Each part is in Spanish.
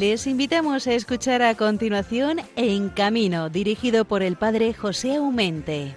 Les invitamos a escuchar a continuación En Camino, dirigido por el padre José Aumente.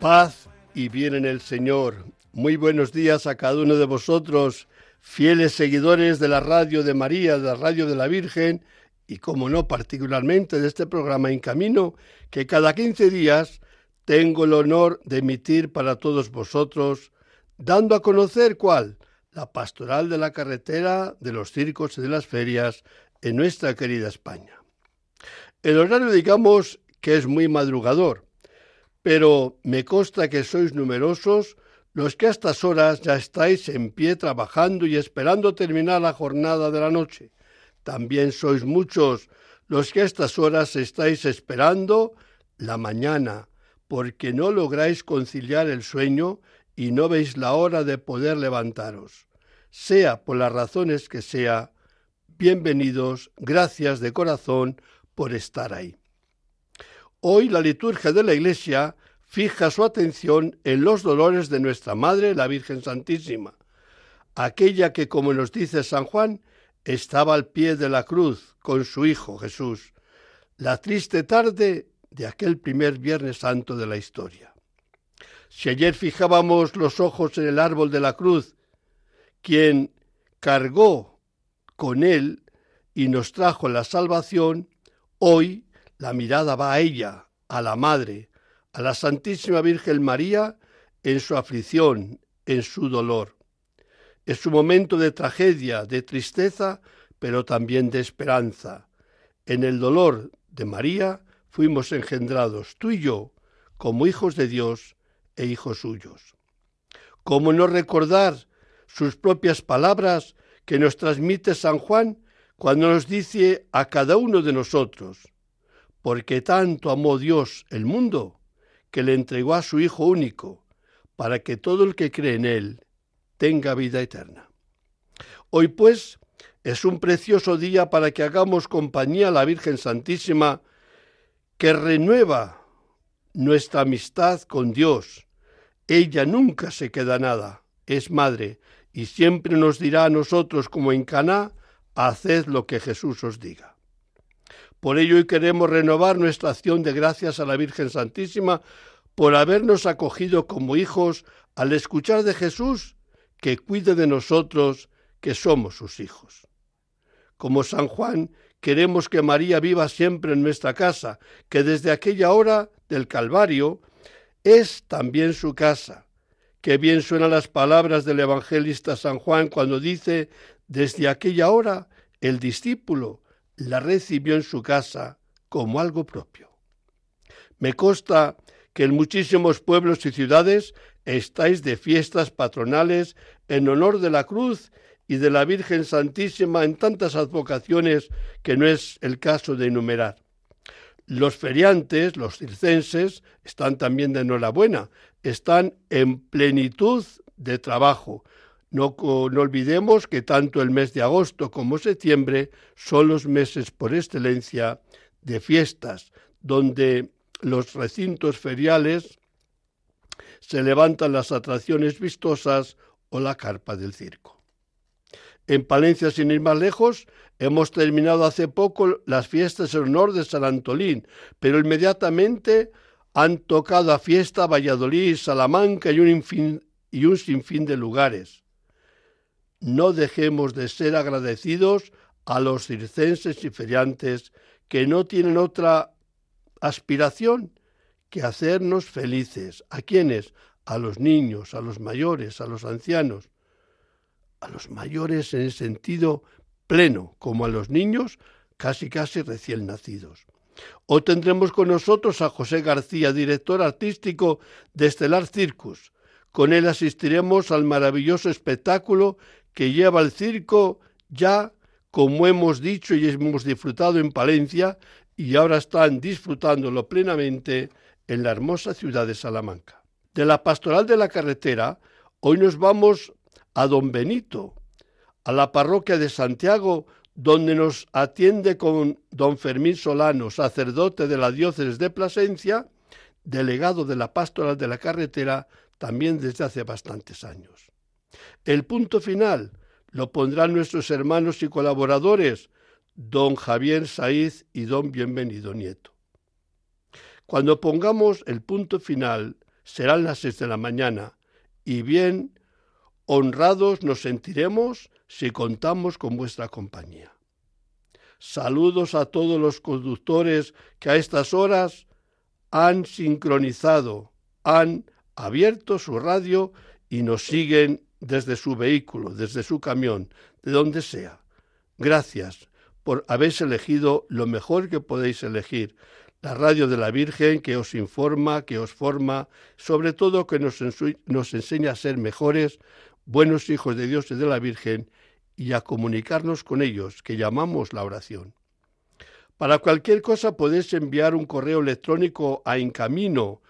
Paz y bien en el Señor. Muy buenos días a cada uno de vosotros, fieles seguidores de la radio de María, de la radio de la Virgen y, como no, particularmente de este programa En Camino, que cada 15 días tengo el honor de emitir para todos vosotros, dando a conocer cuál, la pastoral de la carretera, de los circos y de las ferias en nuestra querida España. El horario digamos que es muy madrugador, pero me consta que sois numerosos los que a estas horas ya estáis en pie trabajando y esperando terminar la jornada de la noche. También sois muchos los que a estas horas estáis esperando la mañana, porque no lográis conciliar el sueño y no veis la hora de poder levantaros. Sea por las razones que sea, bienvenidos, gracias de corazón por estar ahí. Hoy la liturgia de la Iglesia fija su atención en los dolores de nuestra Madre, la Virgen Santísima, aquella que, como nos dice San Juan, estaba al pie de la cruz con su Hijo Jesús, la triste tarde de aquel primer Viernes Santo de la historia. Si ayer fijábamos los ojos en el árbol de la cruz, quien cargó con él y nos trajo la salvación, hoy la mirada va a ella, a la Madre, a la Santísima Virgen María en su aflicción, en su dolor. Es su momento de tragedia, de tristeza, pero también de esperanza. En el dolor de María fuimos engendrados, tú y yo, como hijos de Dios e hijos suyos. ¿Cómo no recordar sus propias palabras que nos transmite San Juan cuando nos dice a cada uno de nosotros, porque tanto amó Dios el mundo, que le entregó a su Hijo único, para que todo el que cree en Él tenga vida eterna. Hoy pues es un precioso día para que hagamos compañía a la Virgen Santísima que renueva nuestra amistad con Dios. Ella nunca se queda nada, es madre y siempre nos dirá a nosotros como en Caná, haced lo que Jesús os diga. Por ello hoy queremos renovar nuestra acción de gracias a la Virgen Santísima por habernos acogido como hijos al escuchar de Jesús que cuide de nosotros que somos sus hijos. Como San Juan, queremos que María viva siempre en nuestra casa, que desde aquella hora del Calvario es también su casa. Qué bien suenan las palabras del evangelista San Juan cuando dice, desde aquella hora el discípulo la recibió en su casa como algo propio. Me consta que en muchísimos pueblos y ciudades estáis de fiestas patronales en honor de la cruz y de la Virgen Santísima en tantas advocaciones que no es el caso de enumerar. Los feriantes, los circenses, están también de enhorabuena, están en plenitud de trabajo. No, no, olvidemos que tanto el mes de agosto como septiembre son los meses por excelencia de fiestas, donde los recintos feriales se levantan las atracciones vistosas o la carpa del circo. En Palencia, sin ir más lejos, hemos terminado hace poco las fiestas en honor de San Antolín, pero inmediatamente han tocado a fiesta Valladolid, Salamanca y un, y un sinfín de lugares. No dejemos de ser agradecidos a los circenses y feriantes que no tienen otra aspiración hacernos felices. ¿A quiénes? A los niños, a los mayores, a los ancianos. A los mayores en el sentido pleno, como a los niños casi casi recién nacidos. O tendremos con nosotros a José García, director artístico de Estelar Circus. Con él asistiremos al maravilloso espectáculo que lleva el circo ya, como hemos dicho y hemos disfrutado en Palencia, y ahora están disfrutándolo plenamente en la hermosa ciudad de Salamanca. De la pastoral de la carretera, hoy nos vamos a Don Benito, a la parroquia de Santiago, donde nos atiende con don Fermín Solano, sacerdote de la diócesis de Plasencia, delegado de la pastoral de la carretera también desde hace bastantes años. El punto final lo pondrán nuestros hermanos y colaboradores, don Javier Saiz y don Bienvenido Nieto. Cuando pongamos el punto final, serán las seis de la mañana, y bien honrados nos sentiremos si contamos con vuestra compañía. Saludos a todos los conductores que a estas horas han sincronizado, han abierto su radio y nos siguen desde su vehículo, desde su camión, de donde sea. Gracias por habéis elegido lo mejor que podéis elegir, la radio de la Virgen que os informa, que os forma, sobre todo que nos, enseña a ser mejores, buenos hijos de Dios y de la Virgen y a comunicarnos con ellos, que llamamos la oración. Para cualquier cosa podéis enviar un correo electrónico a encamino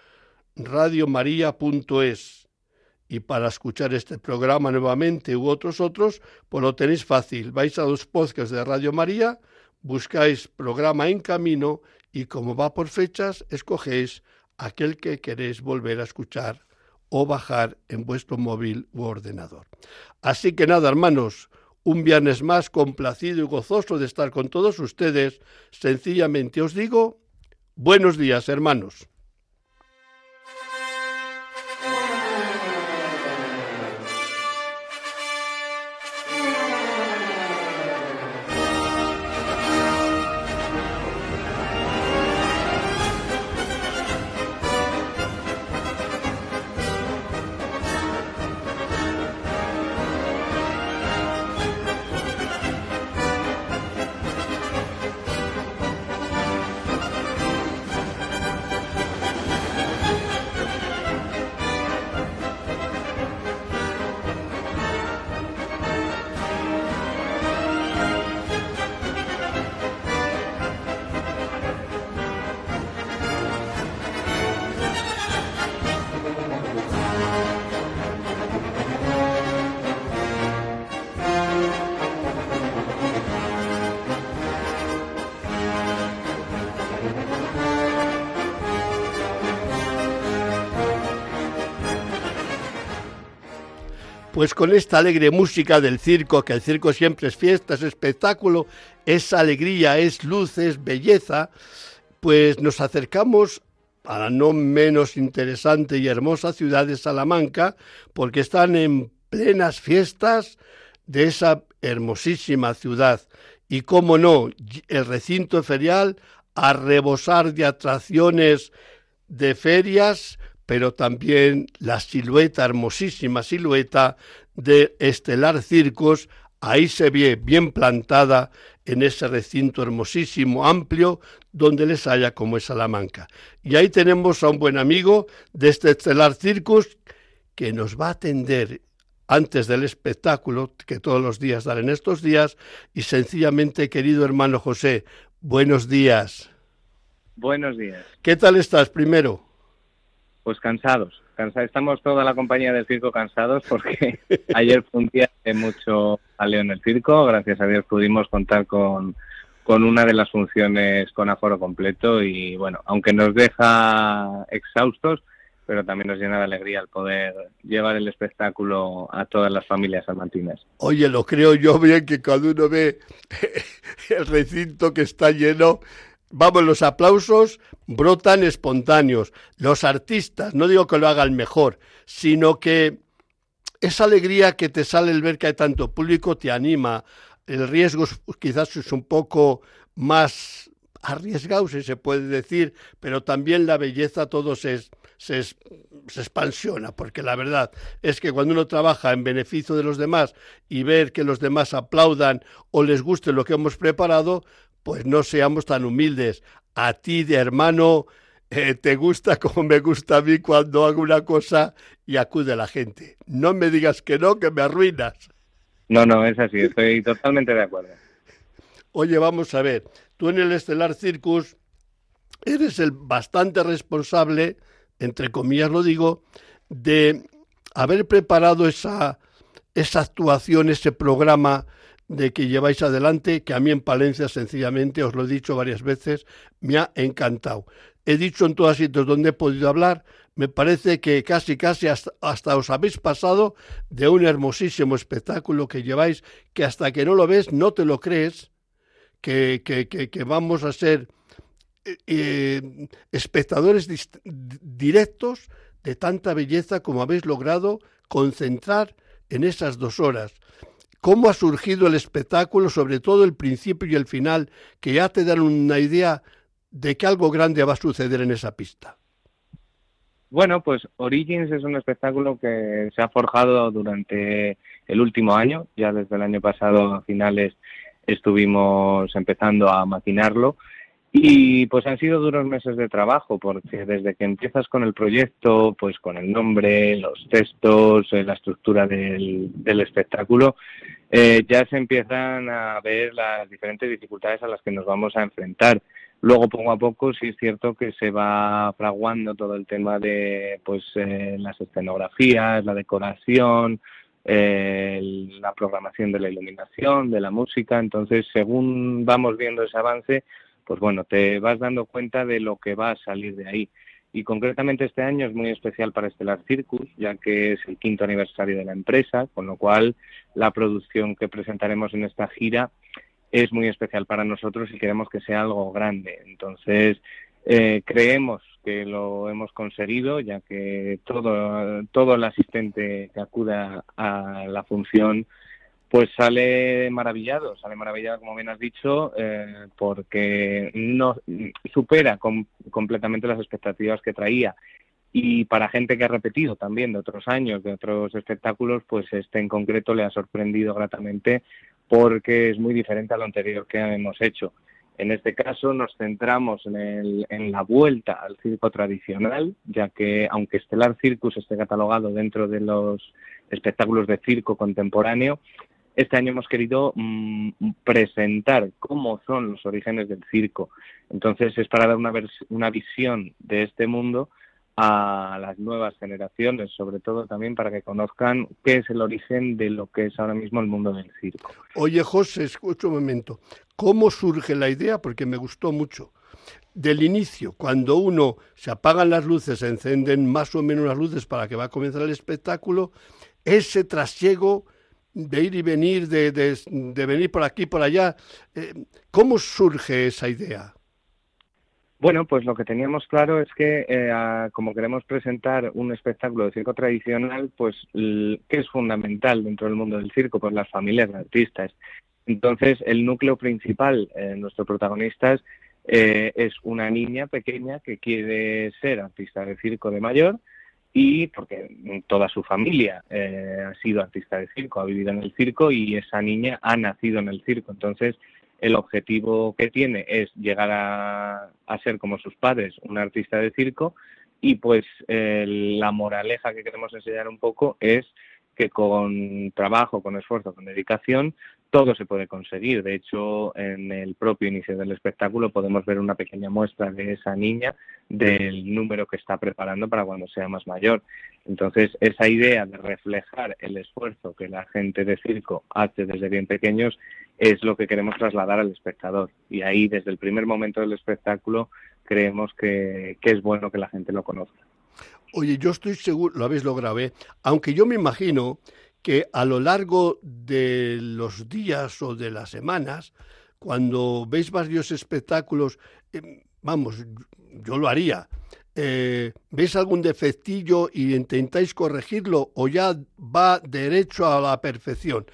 radiomaria.es y para escuchar este programa nuevamente u otros otros, pues lo tenéis fácil. Vais a los podcasts de Radio María, buscáis programa en camino y como va por fechas, escogéis aquel que queréis volver a escuchar o bajar en vuestro móvil u ordenador. Así que nada, hermanos, un viernes más complacido y gozoso de estar con todos ustedes. Sencillamente os digo, buenos días, hermanos. Pues con esta alegre música del circo, que el circo siempre es fiesta, es espectáculo, es alegría, es luz, es belleza, pues nos acercamos a la no menos interesante y hermosa ciudad de Salamanca, porque están en plenas fiestas de esa hermosísima ciudad. Y cómo no, el recinto ferial a rebosar de atracciones de ferias, pero también la silueta, hermosísima silueta de Estelar Circos, ahí se ve bien plantada en ese recinto hermosísimo, amplio, donde les haya como es Salamanca. Y ahí tenemos a un buen amigo de este Estelar Circus que nos va a atender antes del espectáculo que todos los días dan en estos días y sencillamente, querido hermano José, buenos días. Buenos días. ¿Qué tal estás primero? Pues cansados, cansados. Estamos toda la compañía del circo cansados porque ayer fue un día de mucho aleo en el circo. Gracias a Dios pudimos contar con, con una de las funciones con aforo completo y bueno, aunque nos deja exhaustos, pero también nos llena de alegría el poder llevar el espectáculo a todas las familias salmantinas. Oye, lo creo yo bien que cuando uno ve el recinto que está lleno, vamos, los aplausos brotan espontáneos. Los artistas, no digo que lo hagan mejor, sino que esa alegría que te sale el ver que hay tanto público te anima. El riesgo quizás es un poco más arriesgado, si se puede decir, pero también la belleza todo se, se, se, expansiona, porque la verdad es que cuando uno trabaja en beneficio de los demás y ver que los demás aplaudan o les guste lo que hemos preparado, pues no seamos tan humildes. A ti, de hermano, eh, te gusta como me gusta a mí cuando hago una cosa y acude la gente. No me digas que no, que me arruinas. No, no, es así, estoy totalmente de acuerdo. Oye, vamos a ver, tú en el Estelar Circus eres el bastante responsable, entre comillas lo digo, de haber preparado esa, esa actuación, ese programa de que lleváis adelante, que a mí en Palencia sencillamente, os lo he dicho varias veces, me ha encantado. He dicho en todos sitios donde he podido hablar, me parece que casi casi hasta, os habéis pasado de un hermosísimo espectáculo que lleváis, que hasta que no lo ves no te lo crees, que, que, que, vamos a ser eh, eh, espectadores directos de tanta belleza como habéis logrado concentrar en esas dos horas. ¿Cómo ha surgido el espectáculo, sobre todo el principio y el final, que ya te dan una idea de que algo grande va a suceder en esa pista? Bueno, pues Origins es un espectáculo que se ha forjado durante el último año, ya desde el año pasado a finales estuvimos empezando a maquinarlo y pues han sido duros meses de trabajo, porque desde que empiezas con el proyecto, pues con el nombre, los textos, eh, la estructura del, espectáculo, eh, ya se empiezan a ver las diferentes dificultades a las que nos vamos a enfrentar. Luego, poco a poco, sí es cierto que se va fraguando todo el tema de pues eh, las escenografías, la decoración, la programación de la iluminación, de la música. Entonces, según vamos viendo ese avance, pues bueno, te vas dando cuenta de lo que va a salir de ahí. Y concretamente este año es muy especial para Stellar Circus, ya que es el quinto aniversario de la empresa, con lo cual la producción que presentaremos en esta gira es muy especial para nosotros y queremos que sea algo grande. Entonces, eh, creemos que lo hemos conseguido, ya que todo, todo el asistente que acuda a la función pues sale maravillado, sale maravillado, como bien has dicho, eh, porque no supera completamente las expectativas que traía. Y para gente que ha repetido también de otros años, de otros espectáculos, pues este en concreto le ha sorprendido gratamente porque es muy diferente a lo anterior que hemos hecho. En este caso nos centramos en, el, en la vuelta al circo tradicional, ya que aunque Estelar Circus esté catalogado dentro de los espectáculos de circo contemporáneo, este año hemos querido mm, presentar cómo son los orígenes del circo. Entonces es para dar una, una visión de este mundo a las nuevas generaciones, sobre todo también para que conozcan qué es el origen de lo que es ahora mismo el mundo del circo. Oye, José, escucha un momento. ¿Cómo surge la idea? Porque me gustó mucho. Del inicio, cuando uno se apagan las luces, se encenden más o menos las luces para que va a comenzar el espectáculo, ese trasiego de ir y venir, de, de, venir por aquí, por allá. Eh, ¿Cómo surge esa idea? Bueno, pues lo que teníamos claro es que eh, como queremos presentar un espectáculo de circo tradicional, pues ¿qué es fundamental dentro del mundo del circo? Pues las familias de artistas. Entonces, el núcleo principal, eh, nuestro protagonista es una niña pequeña que quiere ser artista de circo de mayor, y porque toda su familia eh, ha sido artista de circo, ha vivido en el circo y esa niña ha nacido en el circo. Entonces, el objetivo que tiene es llegar a, ser como sus padres, un artista de circo, y pues la moraleja que queremos enseñar un poco es que con trabajo, con esfuerzo, con dedicación, todo se puede conseguir. De hecho, en el propio inicio del espectáculo podemos ver una pequeña muestra de esa niña, del número que está preparando para cuando sea más mayor. Entonces, esa idea de reflejar el esfuerzo que la gente de circo hace desde bien pequeños es lo que queremos trasladar al espectador. Y ahí, desde el primer momento del espectáculo, creemos que, que es bueno que la gente lo conozca. Oye, yo estoy seguro, lo habéis logrado, ¿eh? aunque yo me imagino que a lo largo de los días o de las semanas, cuando veis varios espectáculos, eh, vamos, yo lo haría, eh, ¿veis algún defectillo y intentáis corregirlo o ya va derecho a la perfección?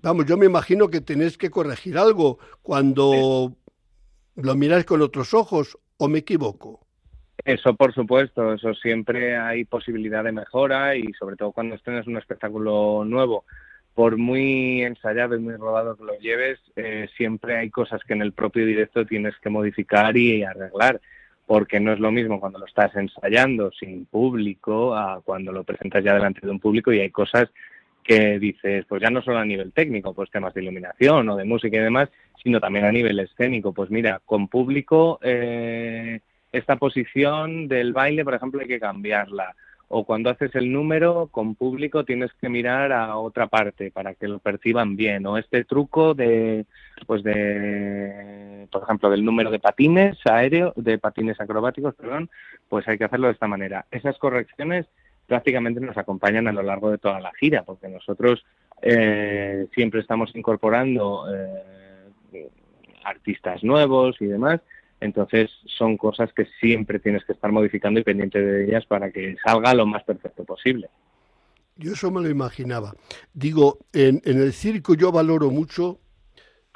Vamos, yo me imagino que tenéis que corregir algo cuando lo miráis con otros ojos, ¿o me equivoco? Eso, por supuesto, eso siempre hay posibilidad de mejora y sobre todo cuando estrenas un espectáculo nuevo, por muy ensayado y muy rodado que lo lleves, eh, siempre hay cosas que en el propio directo tienes que modificar y arreglar, porque no es lo mismo cuando lo estás ensayando sin público a cuando lo presentas ya delante de un público y hay cosas que dices, pues ya no solo a nivel técnico, pues temas de iluminación o de música y demás, sino también a nivel escénico. Pues mira, con público... Eh, esta posición del baile, por ejemplo, hay que cambiarla. o cuando haces el número con público tienes que mirar a otra parte para que lo perciban bien o este truco de pues de por ejemplo del número de patines aéreo de patines acrobáticos perdón pues hay que hacerlo de esta manera esas correcciones prácticamente nos acompañan a lo largo de toda la gira porque nosotros eh, siempre estamos incorporando eh, artistas nuevos y demás entonces son cosas que siempre tienes que estar modificando y pendiente de ellas para que salga lo más perfecto posible. Yo eso me lo imaginaba. Digo, en, el circo yo valoro mucho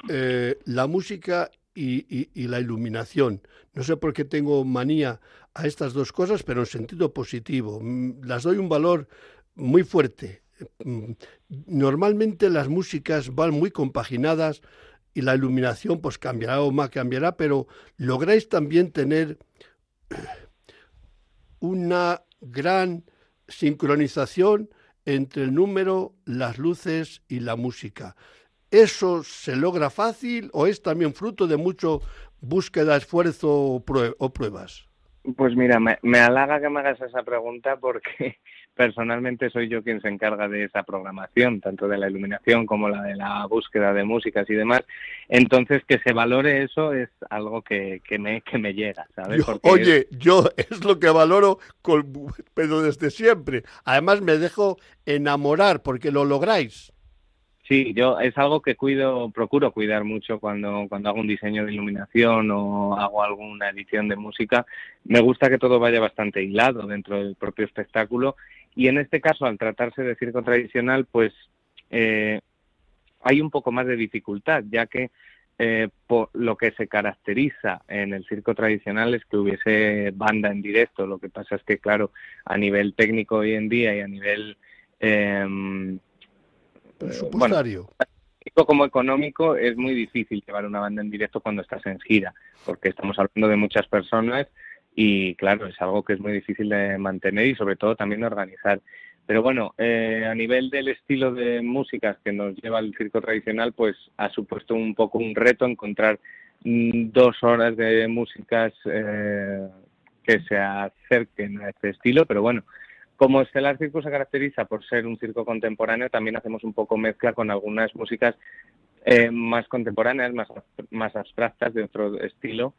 eh, la música y, la iluminación. No sé por qué tengo manía a estas dos cosas, pero en sentido positivo. Mm, las doy un valor muy fuerte. Mm, normalmente las músicas van muy compaginadas y la iluminación pues cambiará o más cambiará, pero lográis también tener una gran sincronización entre el número, las luces y la música. ¿Eso se logra fácil o es también fruto de mucho búsqueda, esfuerzo o, pruebas? Pues mira, me, me, halaga que me hagas esa pregunta porque personalmente soy yo quien se encarga de esa programación, tanto de la iluminación como la de la búsqueda de músicas y demás. Entonces, que se valore eso es algo que, que, me, que me llega, ¿sabes? oye, yo es lo que valoro, con, pero desde siempre. Además, me dejo enamorar porque lo lográis. Sí, yo es algo que cuido, procuro cuidar mucho cuando, cuando hago un diseño de iluminación o hago alguna edición de música. Me gusta que todo vaya bastante hilado dentro del propio espectáculo y en este caso, al tratarse de circo tradicional, pues eh, hay un poco más de dificultad, ya que eh, por lo que se caracteriza en el circo tradicional es que hubiese banda en directo. Lo que pasa es que, claro, a nivel técnico hoy en día y a nivel eh, presupuestario. como económico es muy difícil llevar una banda en directo cuando estás en gira, porque estamos hablando de muchas personas y claro, es algo que es muy difícil de mantener y sobre todo también de organizar. Pero bueno, eh, a nivel del estilo de músicas que nos lleva el circo tradicional, pues ha supuesto un poco un reto encontrar mm, dos horas de músicas eh, que se acerquen a este estilo, pero bueno, como Estelar Circo se caracteriza por ser un circo contemporáneo, también hacemos un poco mezcla con algunas músicas eh, más contemporáneas, más, más abstractas de otro estilo,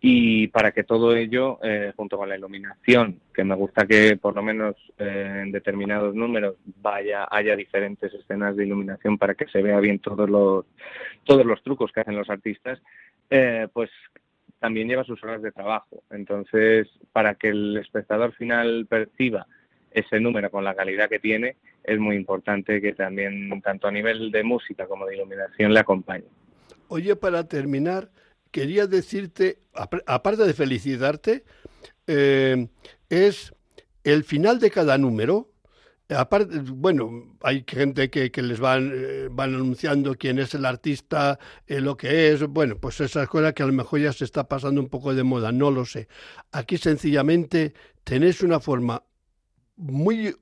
y para que todo ello, eh, junto con la iluminación, que me gusta que por lo menos eh, en determinados números vaya haya diferentes escenas de iluminación para que se vea bien todos los todos los trucos que hacen los artistas, eh, pues también lleva sus horas de trabajo. Entonces, para que el espectador final perciba ese número con la calidad que tiene, es muy importante que también, tanto a nivel de música como de iluminación, le acompañe. Oye, para terminar, quería decirte, aparte de felicitarte, eh, es el final de cada número. Aparte, bueno, hay gente que, les van, eh, van anunciando quién es el artista, eh, lo que es, bueno, pues esas cosas que a lo mejor ya se está pasando un poco de moda, no lo sé. Aquí sencillamente tenéis una forma muy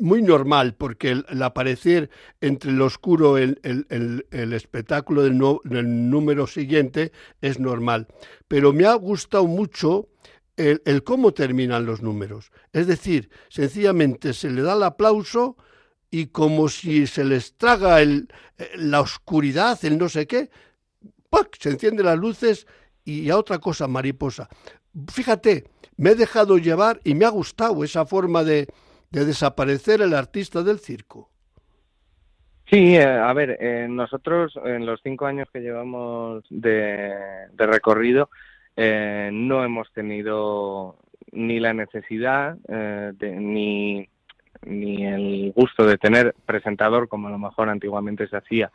muy normal, porque el, aparecer entre el oscuro el, el, el espectáculo del, número siguiente es normal. Pero me ha gustado mucho el, cómo terminan los números. Es decir, sencillamente se le da el aplauso y como si se les traga el, la oscuridad, el no sé qué, se encienden las luces y a otra cosa mariposa. Fíjate, me he dejado llevar y me ha gustado esa forma de, de desaparecer el artista del circo. Sí, eh, a ver, eh, nosotros en los cinco años que llevamos de, recorrido eh, no hemos tenido ni la necesidad ni, ni el gusto de tener presentador como a lo mejor antiguamente se hacía.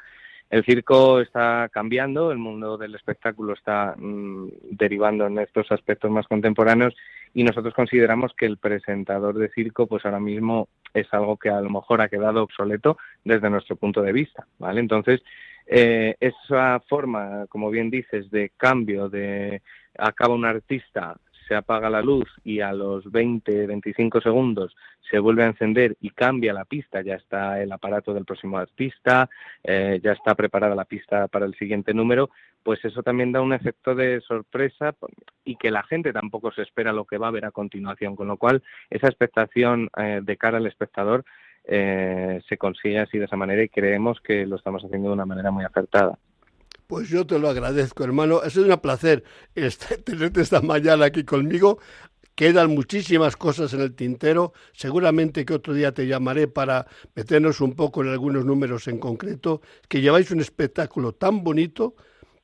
El circo está cambiando, el mundo del espectáculo está mm, derivando en estos aspectos más contemporáneos y nosotros consideramos que el presentador de circo pues ahora mismo es algo que a lo mejor ha quedado obsoleto desde nuestro punto de vista, ¿vale? Entonces, eh, esa forma, como bien dices, de cambio, de acaba un artista, se apaga la luz y a los 20, 25 segundos se vuelve a encender y cambia la pista, ya está el aparato del próximo artista, eh, ya está preparada la pista para el siguiente número, pues eso también da un efecto de sorpresa y que la gente tampoco se espera lo que va a ver a continuación, con lo cual esa expectación eh, de cara al espectador eh, se consigue así de esa manera y creemos que lo estamos haciendo de una manera muy acertada. Pues yo te lo agradezco, hermano. Es un placer tenerte esta mañana aquí conmigo. Quedan muchísimas cosas en el tintero. Seguramente que otro día te llamaré para meternos un poco en algunos números en concreto. Que lleváis un espectáculo tan bonito,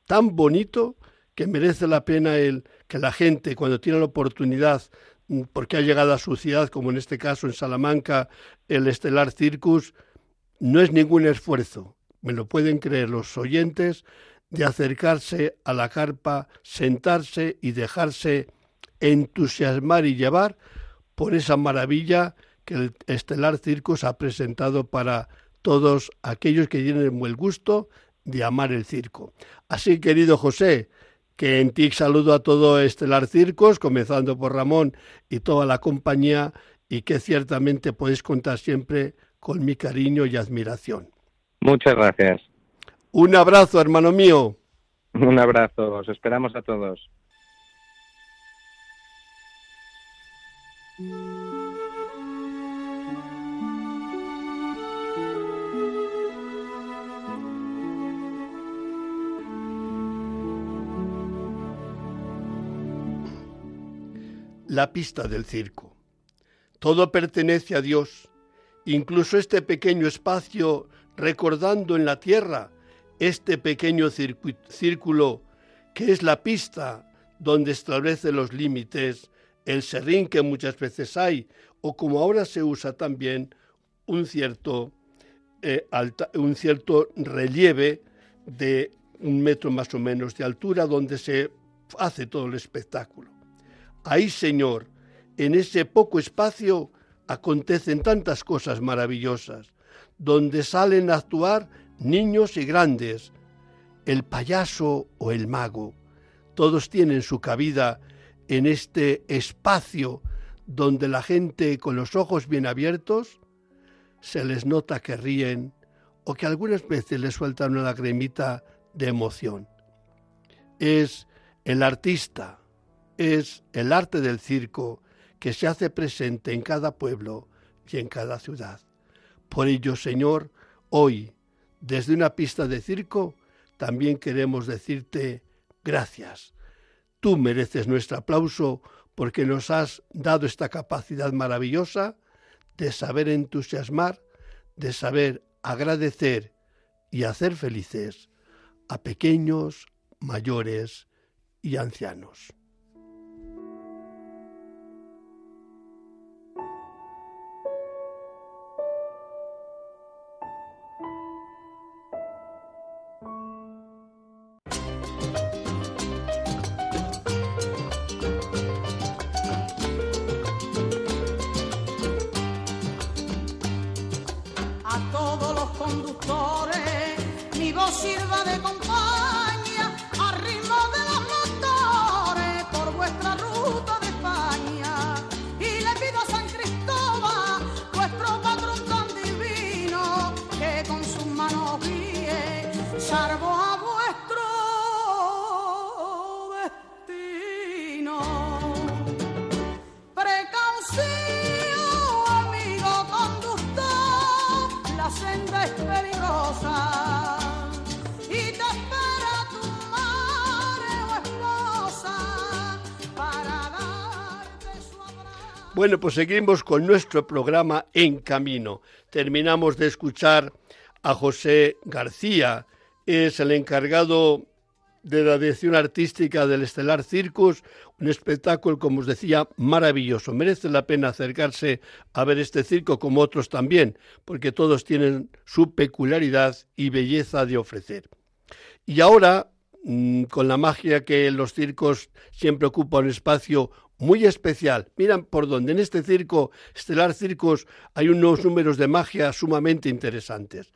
tan bonito, que merece la pena el que la gente, cuando tiene la oportunidad, mm, porque ha llegado a su ciudad, como en este caso en Salamanca, el Estelar Circus, no es ningún esfuerzo. Me lo pueden creer los oyentes de acercarse a la carpa, sentarse y dejarse entusiasmar y llevar por esa maravilla que el Estelar Circus ha presentado para todos aquellos que tienen el buen gusto de amar el circo. Así, querido José, que en ti saludo a todo Estelar Circos, comenzando por Ramón y toda la compañía, y que ciertamente podéis contar siempre con mi cariño y admiración. Muchas gracias. Un abrazo, hermano mío. Un abrazo, os esperamos a todos. La pista del circo. Todo pertenece a Dios, incluso este pequeño espacio recordando en la tierra este pequeño círculo que es la pista donde establece los límites, el serrín que muchas veces hay, o como ahora se usa también un cierto, eh, un cierto relieve de un metro más o menos de altura donde se hace todo el espectáculo. Ahí, Señor, en ese poco espacio acontecen tantas cosas maravillosas, donde salen a actuar niños y grandes, el payaso o el mago, todos tienen su cabida en este espacio donde la gente con los ojos bien abiertos se les nota que ríen o que algunas veces les sueltan una lagrimita de emoción. Es el artista, es el arte del circo que se hace presente en cada pueblo y en cada ciudad. Por ello, Señor, hoy, desde una pista de circo, también queremos decirte gracias. Tú mereces nuestro aplauso porque nos has dado esta capacidad maravillosa de saber entusiasmar, de saber agradecer y hacer felices a pequeños, mayores y ancianos. Bueno, pues seguimos con nuestro programa En Camino. Terminamos de escuchar a José García, es el encargado de la dirección artística del Estelar Circus, un espectáculo, como os decía, maravilloso. Merece la pena acercarse a ver este circo como otros también, porque todos tienen su peculiaridad y belleza de ofrecer. Y ahora, mm, con la magia que los circos siempre ocupan un espacio muy especial. Miran por dónde. En este circo, Estelar Circos, hay unos números de magia sumamente interesantes.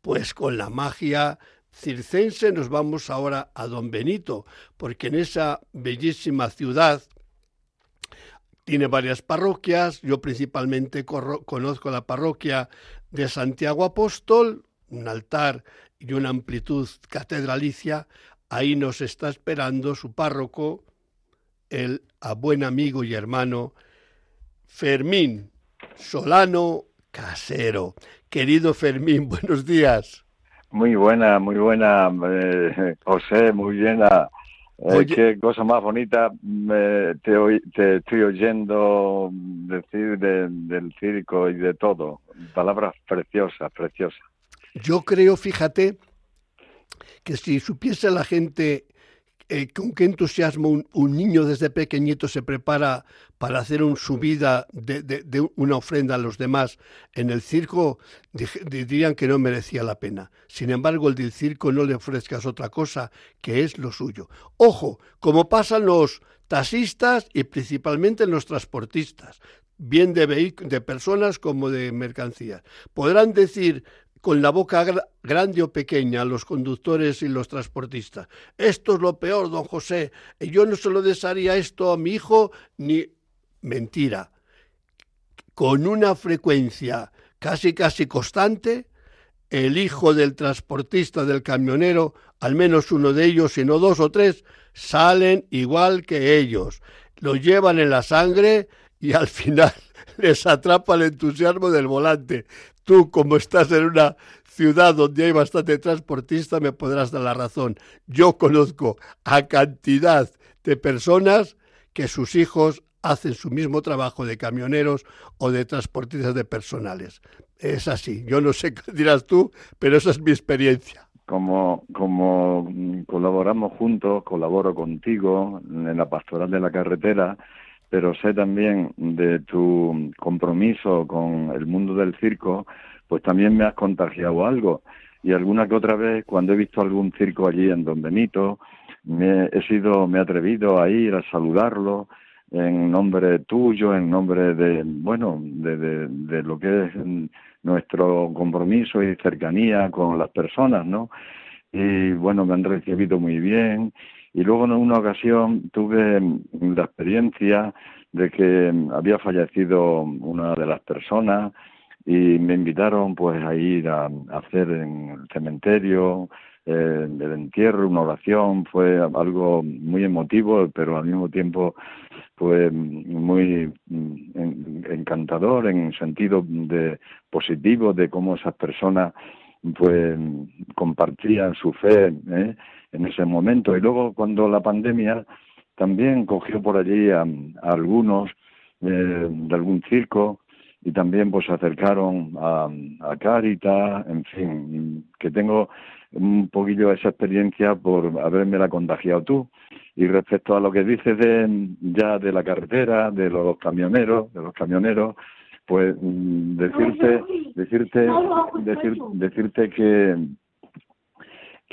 Pues con la magia circense nos vamos ahora a Don Benito, porque en esa bellísima ciudad tiene varias parroquias, yo principalmente conozco la parroquia de Santiago Apóstol, un altar y una amplitud catedralicia, ahí nos está esperando su párroco, el a buen amigo y hermano Fermín Solano Casero. Querido Fermín, buenos días. Muy buena, muy buena, eh, José, muy buena. Eh, qué cosa más bonita te, te, estoy oyendo decir del circo y de todo. Palabras preciosas, preciosas. Yo creo, fíjate, que si supiese la gente eh, con qué entusiasmo un, niño desde pequeñito se prepara para hacer un, su vida de, una ofrenda a los demás en el circo, dirían que no merecía la pena. Sin embargo, el del circo no le ofrezcas otra cosa que es lo suyo. Ojo, como pasan los taxistas y principalmente los transportistas, bien de, de personas como de mercancías. Podrán decir con la boca grande o pequeña los conductores y los transportistas. Esto es lo peor, don José. Yo no se lo desearía esto a mi hijo ni mentira. Con una frecuencia casi casi constante, el hijo del transportista del camionero, al menos uno de ellos, si no dos o tres, salen igual que ellos. Lo llevan en la sangre y al final les atrapa el entusiasmo del volante. Tú, como estás en una ciudad donde hay bastante transportista, me podrás dar la razón. Yo conozco a cantidad de personas que sus hijos hacen su mismo trabajo de camioneros o de transportistas de personales. Es así. Yo no sé qué dirás tú, pero esa es mi experiencia. Como, como colaboramos juntos, colaboro contigo en la pastoral de la carretera, pero sé también de tu compromiso con el mundo del circo, pues también me has contagiado algo. Y alguna que otra vez, cuando he visto algún circo allí en Don Benito, me he sido, me he atrevido a ir a saludarlo en nombre tuyo, en nombre de, bueno, de, de, de lo que es nuestro compromiso y cercanía con las personas, ¿no? Y bueno, me han recibido muy bien y luego en una ocasión tuve la experiencia de que había fallecido una de las personas y me invitaron pues a ir a, hacer en el cementerio eh, el entierro, una oración, fue algo muy emotivo, pero al mismo tiempo fue muy mm, encantador en sentido de positivo de cómo esas personas pues compartían su fe ¿eh? En ese momento. Y luego cuando la pandemia también cogió por allí a, algunos eh, de algún circo y también pues se acercaron a, a Caritas, en fin, que tengo un poquillo esa experiencia por haberme la contagiado tú. Y respecto a lo que dices de ya de la carretera, de los camioneros, de los camioneros, pues mm, decirte, decirte, decir, decirte que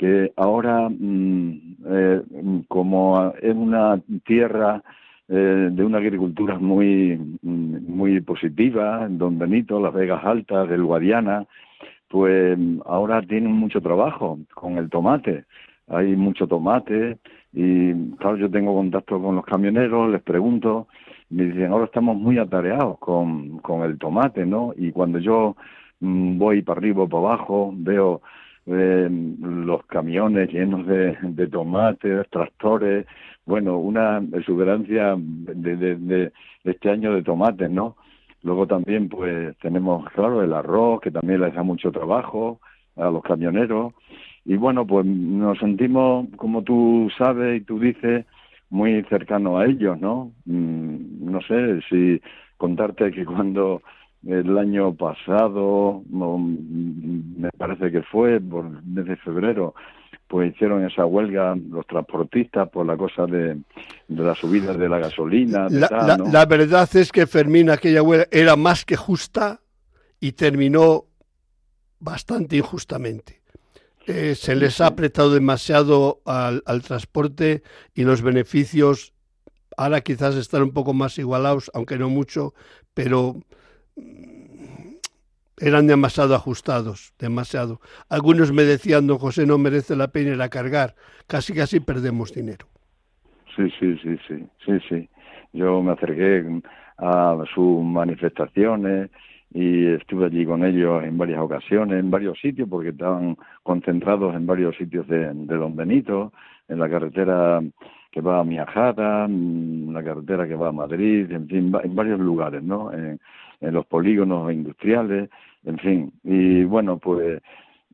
que ahora mm, eh, como es una tierra eh, de una agricultura muy mm, muy positiva, Don Benito, las Vegas Altas, del Guadiana, pues ahora tienen mucho trabajo con el tomate. Hay mucho tomate y claro, yo tengo contacto con los camioneros, les pregunto me dicen, ahora estamos muy atareados con, con el tomate, ¿no? Y cuando yo mm, voy para arriba o para abajo, veo eh, los camiones llenos de, tomates, tractores, bueno, una exuberancia de, de, este año de tomates, ¿no? Luego también, pues, tenemos, claro, el arroz, que también les da mucho trabajo a los camioneros. Y bueno, pues nos sentimos, como tú sabes y tú dices, muy cercano a ellos, ¿no? Mm, no sé si contarte que cuando el año pasado, me parece que fue por mes de febrero, pues hicieron esa huelga los transportistas por la cosa de, de la subida de la gasolina. la, la, verdad es que Fermín aquella huelga era más que justa y terminó bastante injustamente. Eh, se les ha apretado demasiado al, transporte y los beneficios ahora quizás están un poco más igualados, aunque no mucho, pero eran demasiado ajustados, demasiado. Algunos me decían, don José, no merece la pena ir a cargar, casi casi perdemos dinero. Sí, sí, sí, sí, sí, sí. Yo me acerqué a sus manifestaciones y estuve allí con ellos en varias ocasiones, en varios sitios, porque estaban concentrados en varios sitios de, Don Benito, en la carretera que va a Miajata, en la carretera que va a Madrid, en fin, en varios lugares, ¿no? En, los polígonos industriales, en fin. Y bueno, pues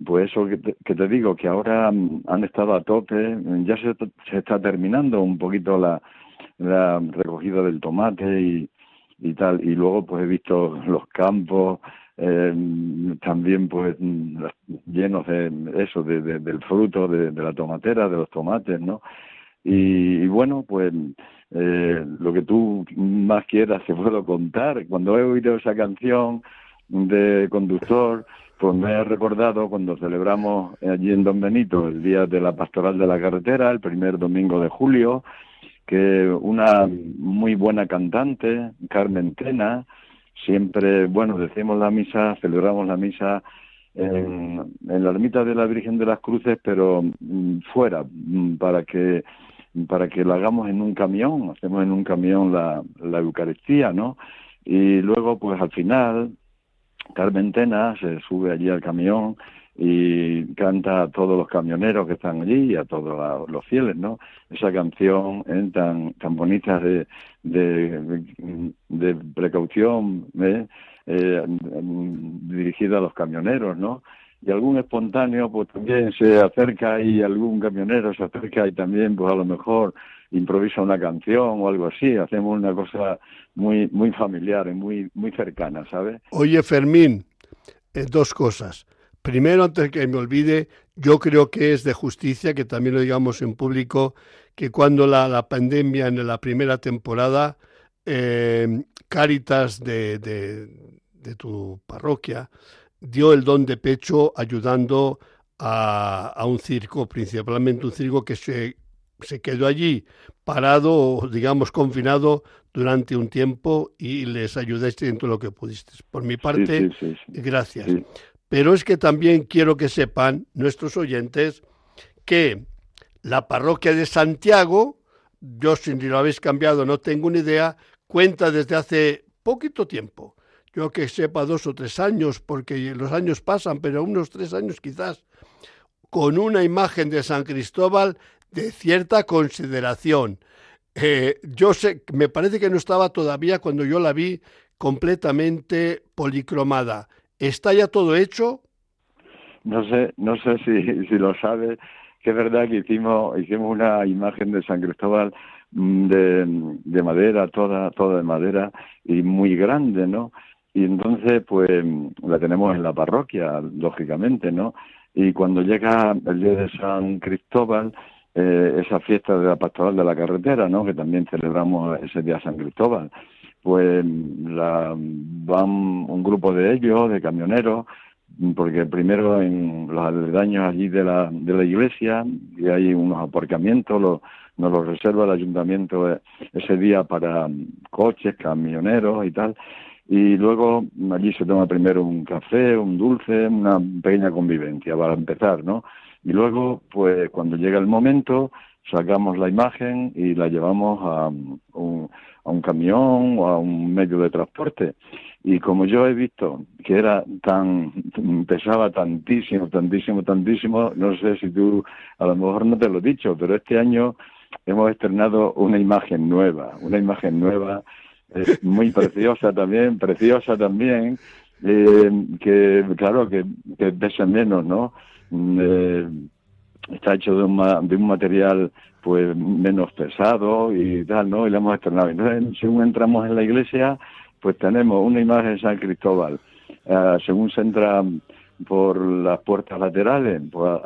pues eso que te, digo, que ahora han estado a tope, ya se, se está terminando un poquito la, la recogida del tomate y, tal. Y luego pues he visto los campos eh, también pues llenos de eso, de, del fruto, de, la tomatera, de los tomates, ¿no? Y, bueno, pues eh, lo que tú más quieras te puedo contar. Cuando he oído esa canción de conductor, pues me he recordado cuando celebramos allí en Don Benito el día de la pastoral de la carretera, el primer domingo de julio, que una muy buena cantante, Carmen Tena, siempre, bueno, decimos la misa, celebramos la misa en, la ermita de la Virgen de las Cruces, pero mm, fuera, mm, para que para que la hagamos en un camión, hacemos en un camión la, la Eucaristía, ¿no? Y luego, pues al final, Carmen Tena se sube allí al camión y canta a todos los camioneros que están allí y a todos los fieles, ¿no? Esa canción tan bonita de, de, precaución ¿eh? Eh, dirigida a los camioneros, ¿no? Y algún espontáneo pues también se acerca y algún camionero se acerca y también pues a lo mejor improvisa una canción o algo así, hacemos una cosa muy muy familiar y muy muy cercana, ¿sabes? Oye Fermín, dos cosas Primero, antes que me olvide, yo creo que es de justicia, que también lo digamos en público, que cuando la, pandemia en la primera temporada, eh, Cáritas de, de, tu parroquia dio el don de pecho ayudando a, a un circo, principalmente un circo que se, se quedó allí parado, digamos, confinado durante un tiempo y les ayudaste en todo lo que pudiste. Por mi parte, gracias. Pero es que también quiero que sepan nuestros oyentes que la parroquia de Santiago, yo si lo habéis cambiado no tengo ni idea, cuenta desde hace poquito tiempo. Yo que sepa dos o tres años, porque los años pasan, pero unos tres años quizás, con una imagen de San Cristóbal de cierta consideración. Eh, yo sé, me parece que no estaba todavía cuando yo la vi completamente policromada. ¿Está ya todo hecho? No sé, no sé si, si lo sabes, que es verdad que hicimos, hicimos una imagen de San Cristóbal mm, de, de madera, toda, toda de madera y muy grande, ¿no? Y entonces, pues, la tenemos en la parroquia, lógicamente, ¿no? Y cuando llega el día de San Cristóbal, eh, esa fiesta de la pastoral de la carretera, ¿no? Que también celebramos ese día San Cristóbal, pues la, van un grupo de ellos, de camioneros, porque primero en los aledaños allí de la, de la iglesia y hay unos aparcamientos, los, nos los reserva el ayuntamiento ese día para coches, camioneros y tal. Y luego allí se toma primero un café, un dulce, una pequeña convivencia para empezar, ¿no? Y luego, pues cuando llega el momento, sacamos la imagen y la llevamos a un, a un camión o a un medio de transporte. Y como yo he visto que era tan, pesaba tantísimo, tantísimo, tantísimo, no sé si tú, a lo mejor no te lo he dicho, pero este año hemos estrenado una imagen nueva, una imagen nueva, muy preciosa también, preciosa también, eh, que claro, que, que pesa menos, ¿no? Mm, eh, está hecho de un, de un material pues menos pesado y tal, ¿no? Y lo hemos estrenado. Entonces, según entramos en la iglesia, pues tenemos una imagen de San Cristóbal. Uh, según se entra por las puertas laterales, pues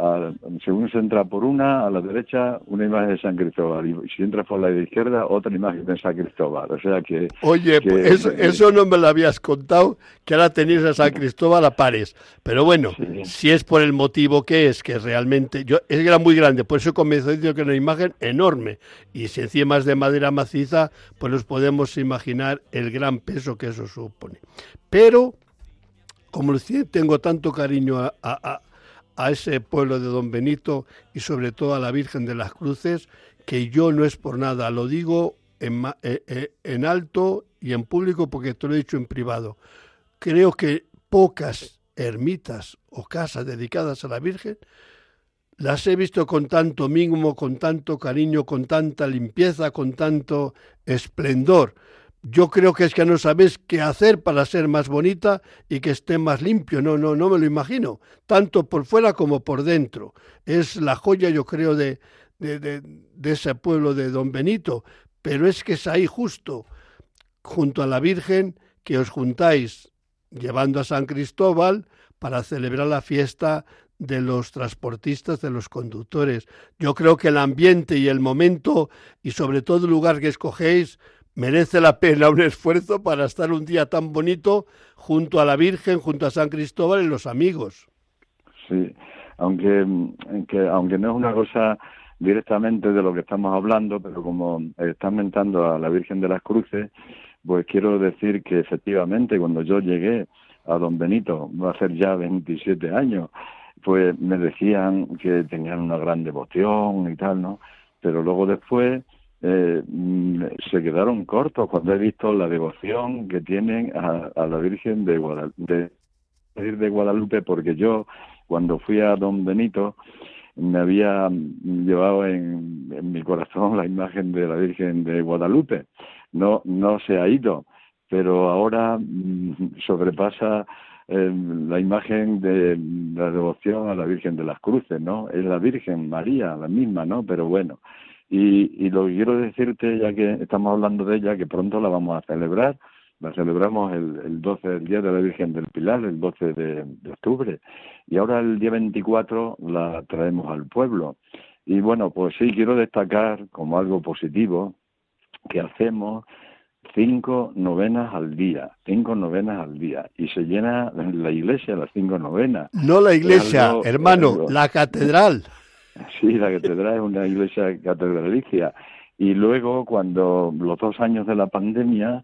según se entra por una, a la derecha, una imagen de San Cristóbal, y si entras por la izquierda, otra imagen de San Cristóbal. O sea que... Oye, pues eso, no me lo habías contado, que ahora tenéis a San Cristóbal a pares. Pero bueno, si es por el motivo que es, que realmente... yo Es era muy grande, por eso comienzo diciendo que es una imagen enorme. Y si encima es de madera maciza, pues nos podemos imaginar el gran peso que eso supone. Pero como tengo tanto cariño a, ese pueblo de Don Benito y sobre todo a la Virgen de las Cruces, que yo no es por nada, lo digo en, eh, eh, en alto y en público porque te lo he dicho en privado. Creo que pocas ermitas o casas dedicadas a la Virgen las he visto con tanto mínimo, con tanto cariño, con tanta limpieza, con tanto esplendor. Yo creo que es que no sabes qué hacer para ser más bonita y que esté más limpio. No, no, no me lo imagino. Tanto por fuera como por dentro. Es la joya, yo creo, de, de, de ese pueblo de Don Benito. Pero es que es ahí justo, junto a la Virgen, que os juntáis llevando a San Cristóbal para celebrar la fiesta de los transportistas, de los conductores. Yo creo que el ambiente y el momento y sobre todo el lugar que escogéis merece la pena un esfuerzo para estar un día tan bonito junto a la Virgen, junto a San Cristóbal y los amigos. Sí, aunque, aunque no es una cosa directamente de lo que estamos hablando, pero como están mentando a la Virgen de las Cruces, pues quiero decir que efectivamente cuando yo llegué a Don Benito, va a ser ya 27 años, pues me decían que tenían una gran devoción y tal, ¿no? Pero luego después eh, mm, se quedaron cortos cuando he visto la devoción que tienen a, la Virgen de Guadalupe, de, Guadalupe, porque yo cuando fui a Don Benito me había llevado en, en, mi corazón la imagen de la Virgen de Guadalupe. No, no se ha ido, pero ahora mm, sobrepasa la imagen de la devoción a la Virgen de las Cruces, ¿no? Es la Virgen María, la misma, ¿no? Pero bueno, y, y lo que quiero decirte, ya que estamos hablando de ella, que pronto la vamos a celebrar, la celebramos el, el 12, el Día de la Virgen del Pilar, el 12 de, de octubre, y ahora el día 24 la traemos al pueblo. Y bueno, pues sí, quiero destacar como algo positivo que hacemos cinco novenas al día, cinco novenas al día, y se llena la iglesia las cinco novenas. No la iglesia, hermano, la catedral. Sí, la catedral es una iglesia catedralicia. Y luego, cuando los dos años de la pandemia,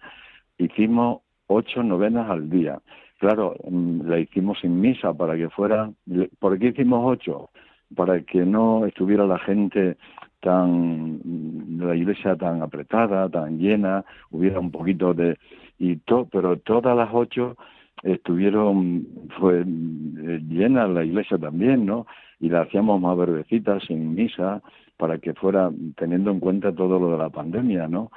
hicimos ocho novenas al día. Claro, mm, la hicimos sin misa para que fuera. ¿Por qué hicimos ocho? Para que no estuviera la gente tan la iglesia tan apretada, tan llena, hubiera un poquito de y todo, pero todas las ocho estuvieron fue eh, llenas la iglesia también, ¿no? Y la hacíamos más verdecita, sin misa, para que fuera teniendo en cuenta todo lo de la pandemia, ¿no?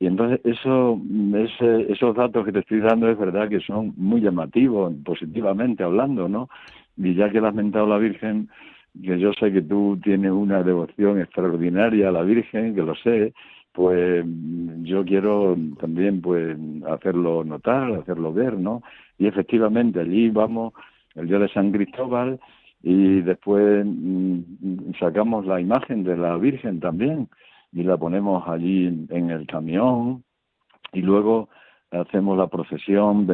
Y entonces eso, ese, esos datos que te estoy dando es verdad que son muy llamativos, positivamente hablando, ¿no? Y ya que la has mentado la Virgen, que yo sé que tú tienes una devoción extraordinaria a la Virgen, que lo sé, pues yo quiero también pues hacerlo notar, hacerlo ver, ¿no? Y efectivamente allí vamos el día de San Cristóbal y después mm, sacamos la imagen de la Virgen también y la ponemos allí en el camión. Y luego hacemos la procesión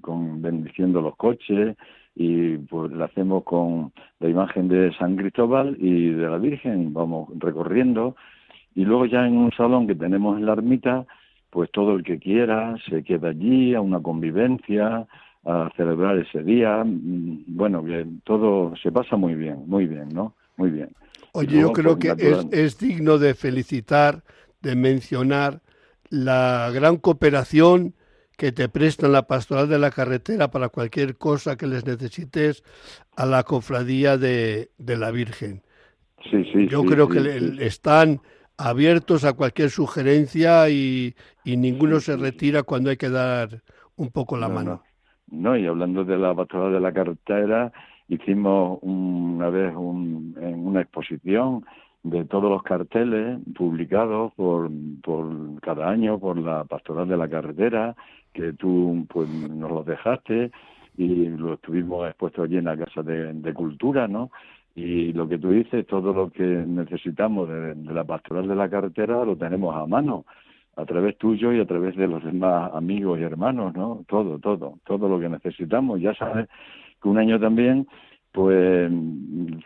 con bendiciendo los coches y pues la hacemos con la imagen de San Cristóbal y de la Virgen, vamos recorriendo. Y luego ya en un salón que tenemos en la ermita, pues todo el que quiera se queda allí a una convivencia, a celebrar ese día, mm, bueno, que todo se pasa muy bien, muy bien, ¿no? Muy bien. Oye, yo creo pues, que es, es digno de felicitar, de mencionar la gran cooperación que te prestan la pastoral de la carretera para cualquier cosa que les necesites a la cofradía de, de la Virgen. Sí, sí, Yo creo que están abiertos a cualquier sugerencia y, y ninguno se retira cuando hay que dar un poco la mano. No. Y hablando de la pastoral de la carretera, hicimos una vez un, una exposición de todos los carteles publicados por, por cada año por la pastoral de la carretera que tú pues nos los dejaste y lo estuvimos expuestos allí en la casa de, cultura no y lo que tú dices todo lo que necesitamos de, la pastoral de la carretera lo tenemos a mano a través tuyo y a través de los demás amigos y hermanos no todo todo todo lo que necesitamos ya sabes que un año también pues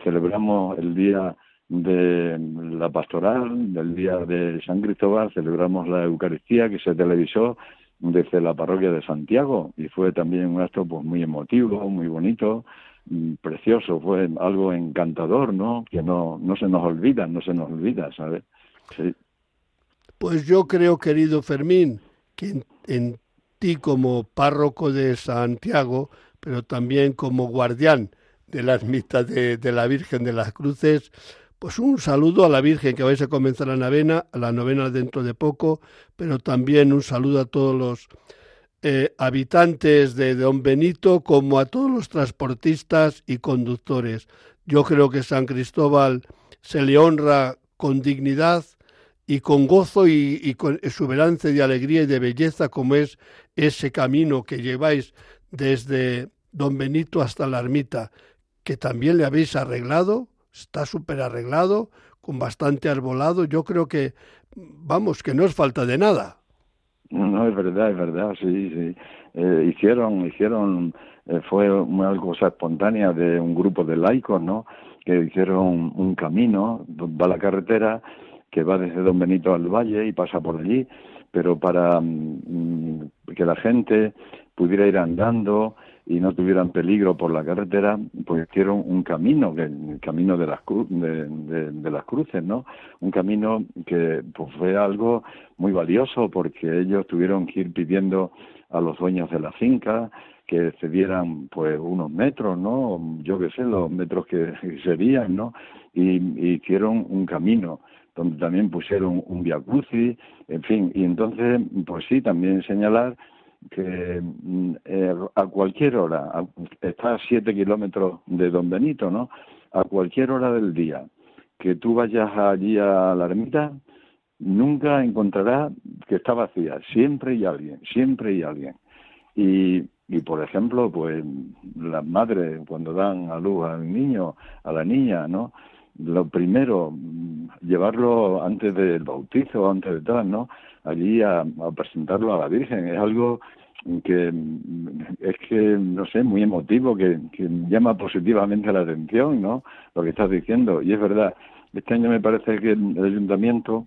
celebramos el día de la pastoral, del día de San Cristóbal, celebramos la Eucaristía que se televisó desde la parroquia de Santiago y fue también un acto pues muy emotivo, muy bonito, mm, precioso, fue algo encantador, ¿no? Que no, no se nos olvida, no se nos olvida, ¿sabes? Sí. Pues yo creo, querido Fermín, que en, ti como párroco de Santiago, pero también como guardián de la ermita de, de, la Virgen de las Cruces, pues un saludo a la Virgen que vais a comenzar la novena, a la novena dentro de poco, pero también un saludo a todos los eh, habitantes de Don Benito como a todos los transportistas y conductores. Yo creo que San Cristóbal se le honra con dignidad y con gozo y, con exuberancia de alegría y de belleza como es ese camino que lleváis desde Don Benito hasta la ermita, que también le habéis arreglado, está súper arreglado, con bastante arbolado. Yo creo que, vamos, que no es falta de nada. No, es verdad, es verdad, sí, sí. Eh, hicieron, hicieron, eh, fue una cosa espontánea de un grupo de laicos, ¿no? Que hicieron un camino, va la carretera que va desde Don Benito al Valle y pasa por allí, pero para mm, que la gente pudiera ir andando y no tuvieran peligro por la carretera, pues hicieron un camino, el camino de las, de, las cruces, ¿no? Un camino que pues, fue algo muy valioso porque ellos tuvieron que ir pidiendo a los dueños de la finca que cedieran pues unos metros, ¿no? Yo qué sé, los metros que serían, ¿no? Y, hicieron un camino donde también pusieron un viacrucis, en fin, y entonces, pues sí, también señalar que mm, eh, a cualquier hora, está a siete kilómetros de Don Benito, ¿no? A cualquier hora del día que tú vayas allí a la ermita, nunca encontrarás que está vacía. Siempre hay alguien, siempre hay alguien. Y, y por ejemplo, pues las madres cuando dan a luz al niño, a la niña, ¿no? Lo primero, llevarlo antes del bautizo, antes de tal, ¿no? allí a, presentarlo a la Virgen. Es algo que es que, no sé, muy emotivo, que, llama positivamente la atención, ¿no? Lo que estás diciendo. Y es verdad, este año me parece que el ayuntamiento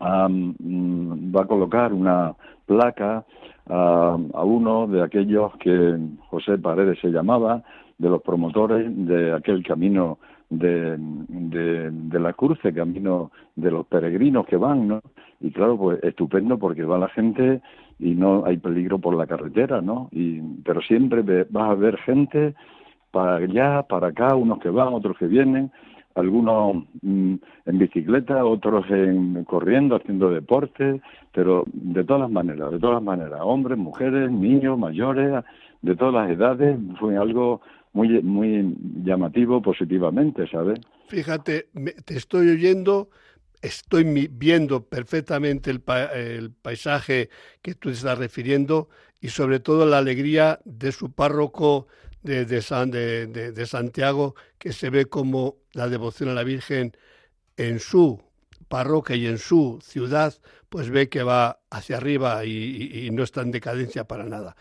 mm, va a colocar una placa a, uno de aquellos que José Paredes se llamaba, de los promotores de aquel camino de, de, la cruce, camino de los peregrinos que van, ¿no? Y claro, pues estupendo porque va la gente y no hay peligro por la carretera, ¿no? Y, pero siempre vas a ver gente para allá, para acá, unos que van, otros que vienen, algunos mm, en bicicleta, otros en corriendo, haciendo deporte, pero de todas las maneras, de todas las maneras, hombres, mujeres, niños, mayores, de todas las edades, fue algo muy, muy llamativo positivamente, ¿sabes? Fíjate, te estoy oyendo, estoy viendo perfectamente el, el paisaje que tú estás refiriendo y sobre todo la alegría de su párroco de, de, San, de, de, Santiago, que se ve como la devoción a la Virgen en su parroquia y en su ciudad, pues ve que va hacia arriba y, y no está en decadencia para nada.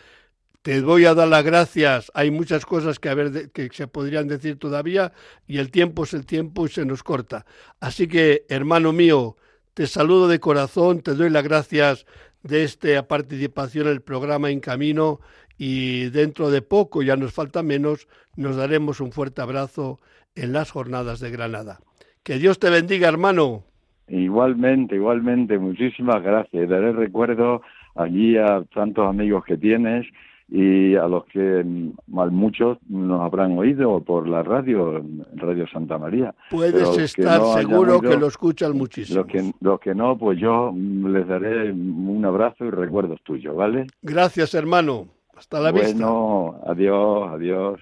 Te voy a dar las gracias. Hay muchas cosas que, ver, que se podrían decir todavía y el tiempo es el tiempo y se nos corta. Así que, hermano mío, te saludo de corazón, te doy las gracias de esta participación en el programa En Camino y dentro de poco, ya nos falta menos, nos daremos un fuerte abrazo en las jornadas de Granada. Que Dios te bendiga, hermano. Igualmente, igualmente, muchísimas gracias. Daré recuerdo allí a tantos amigos que tienes y a los que mal muchos nos habrán oído por la radio, Radio Santa María. Puedes estar seguro que lo escuchan muchísimo. Los que, los que no, pues yo les daré un abrazo y recuerdos tuyos, ¿vale? Gracias, hermano. Hasta la vista. Bueno, adiós, adiós.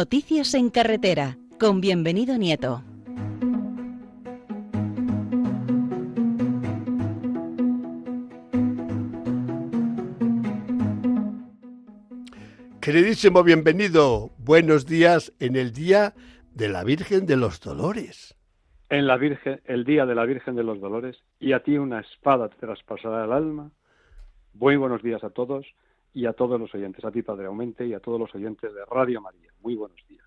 Noticias en carretera, con bienvenido Nieto. Queridísimo bienvenido, buenos días en el Día de la Virgen de los Dolores. En la Virgen, el Día de la Virgen de los Dolores, y a ti una espada te traspasará el alma. Muy buenos días a todos y a todos los oyentes, a ti Padre Aumente y a todos los oyentes de Radio María. Muy buenos días.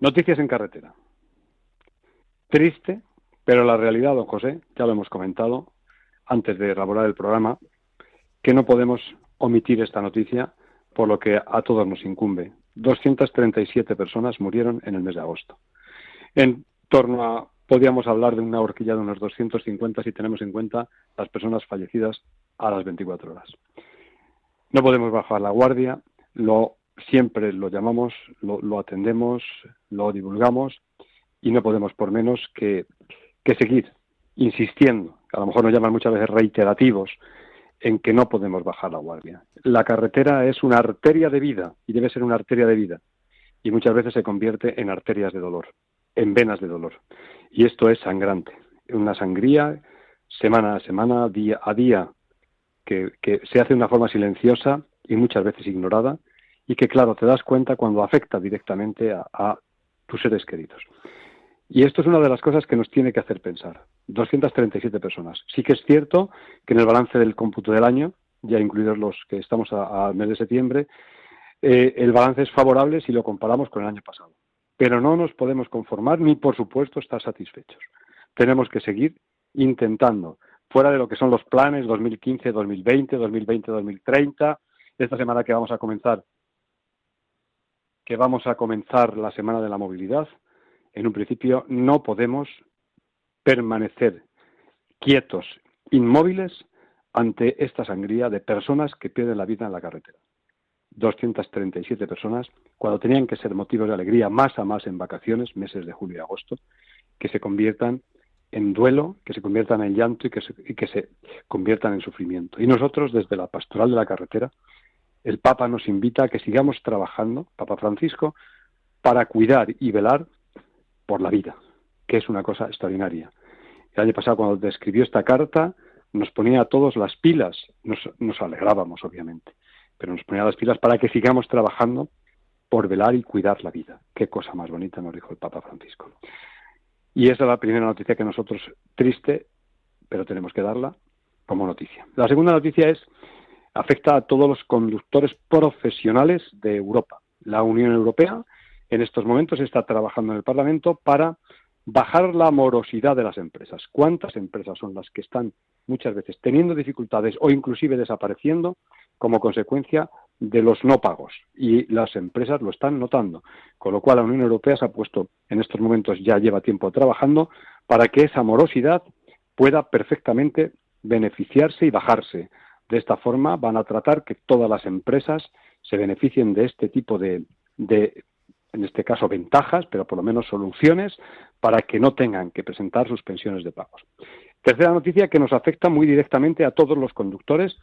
Noticias en carretera. Triste, pero la realidad, don José, ya lo hemos comentado antes de elaborar el programa, que no podemos omitir esta noticia por lo que a todos nos incumbe. 237 personas murieron en el mes de agosto. En torno a, podríamos hablar de una horquilla de unos 250 si tenemos en cuenta las personas fallecidas a las 24 horas. No podemos bajar la guardia, lo siempre lo llamamos, lo, atendemos, lo divulgamos y no podemos por menos que, que seguir insistiendo, a lo mejor nos llaman muchas veces reiterativos, en que no podemos bajar la guardia. La carretera es una arteria de vida y debe ser una arteria de vida y muchas veces se convierte en arterias de dolor, en venas de dolor. Y esto es sangrante, una sangría semana a semana, día a día, que, se hace de una forma silenciosa y muchas veces ignorada, y que, claro, te das cuenta cuando afecta directamente a, tus seres queridos. Y esto es una de las cosas que nos tiene que hacer pensar. 237 personas. Sí que es cierto que en el balance del cómputo del año, ya incluidos los que estamos al mes de septiembre, eh, el balance es favorable si lo comparamos con el año pasado. Pero no nos podemos conformar ni, por supuesto, estar satisfechos. Tenemos que seguir intentando fuera de lo que son los planes 2015, 2020, 2020, 2030. Esta semana que vamos a comenzar, que vamos a comenzar la semana de la movilidad, en un principio no podemos permanecer quietos, inmóviles ante esta sangría de personas que pierden la vida en la carretera. 237 personas, cuando tenían que ser motivos de alegría más a más en vacaciones, meses de julio y agosto, que se conviertan en duelo, que se conviertan en llanto y que, se, que se conviertan en sufrimiento. Y nosotros, desde la pastoral de la carretera, el Papa nos invita a que sigamos trabajando, Papa Francisco, para cuidar y velar por la vida, que es una cosa extraordinaria. El año pasado, cuando describió esta carta, nos ponía a todos las pilas, nos, nos alegrábamos, obviamente, pero nos ponía las pilas para que sigamos trabajando por velar y cuidar la vida. Qué cosa más bonita nos dijo el Papa Francisco. Y esa es la primera noticia que nosotros, triste, pero tenemos que darla como noticia. La segunda noticia es, afecta a todos los conductores profesionales de Europa. La Unión Europea en estos momentos está trabajando en el Parlamento para bajar la morosidad de las empresas. ¿Cuántas empresas son las que están muchas veces teniendo dificultades o inclusive desapareciendo como consecuencia de los no pagos y las empresas lo están notando, con lo cual la Unión Europea se ha puesto en estos momentos ya lleva tiempo trabajando para que esa morosidad pueda perfectamente beneficiarse y bajarse. De esta forma van a tratar que todas las empresas se beneficien de este tipo de, de en este caso ventajas, pero por lo menos soluciones para que no tengan que presentar sus pensiones de pagos. Tercera noticia que nos afecta muy directamente a todos los conductores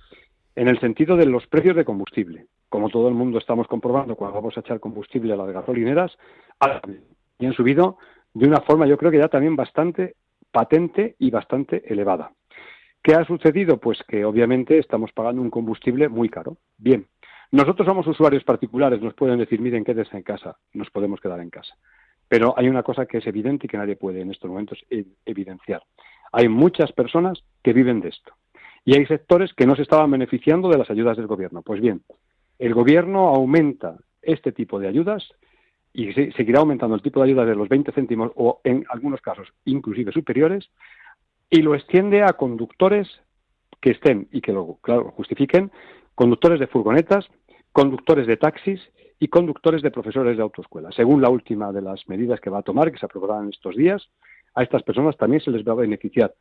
en el sentido de los precios de combustible. Como todo el mundo estamos comprobando cuando vamos a echar combustible a las gasolineras, y han subido de una forma yo creo que ya también bastante patente y bastante elevada. ¿Qué ha sucedido? Pues que obviamente estamos pagando un combustible muy caro. Bien, nosotros somos usuarios particulares, nos pueden decir, miren, quédese en casa, nos podemos quedar en casa. Pero hay una cosa que es evidente y que nadie puede en estos momentos evidenciar. Hay muchas personas que viven de esto y hay sectores que no se estaban beneficiando de las ayudas del gobierno. Pues bien, el gobierno aumenta este tipo de ayudas y seguirá aumentando el tipo de ayuda de los 20 céntimos o en algunos casos inclusive superiores y lo extiende a conductores que estén y que lo claro, justifiquen, conductores de furgonetas, conductores de taxis y conductores de profesores de autoescuela. Según la última de las medidas que va a tomar, que se aprobarán estos días, a estas personas también se les va a beneficiar.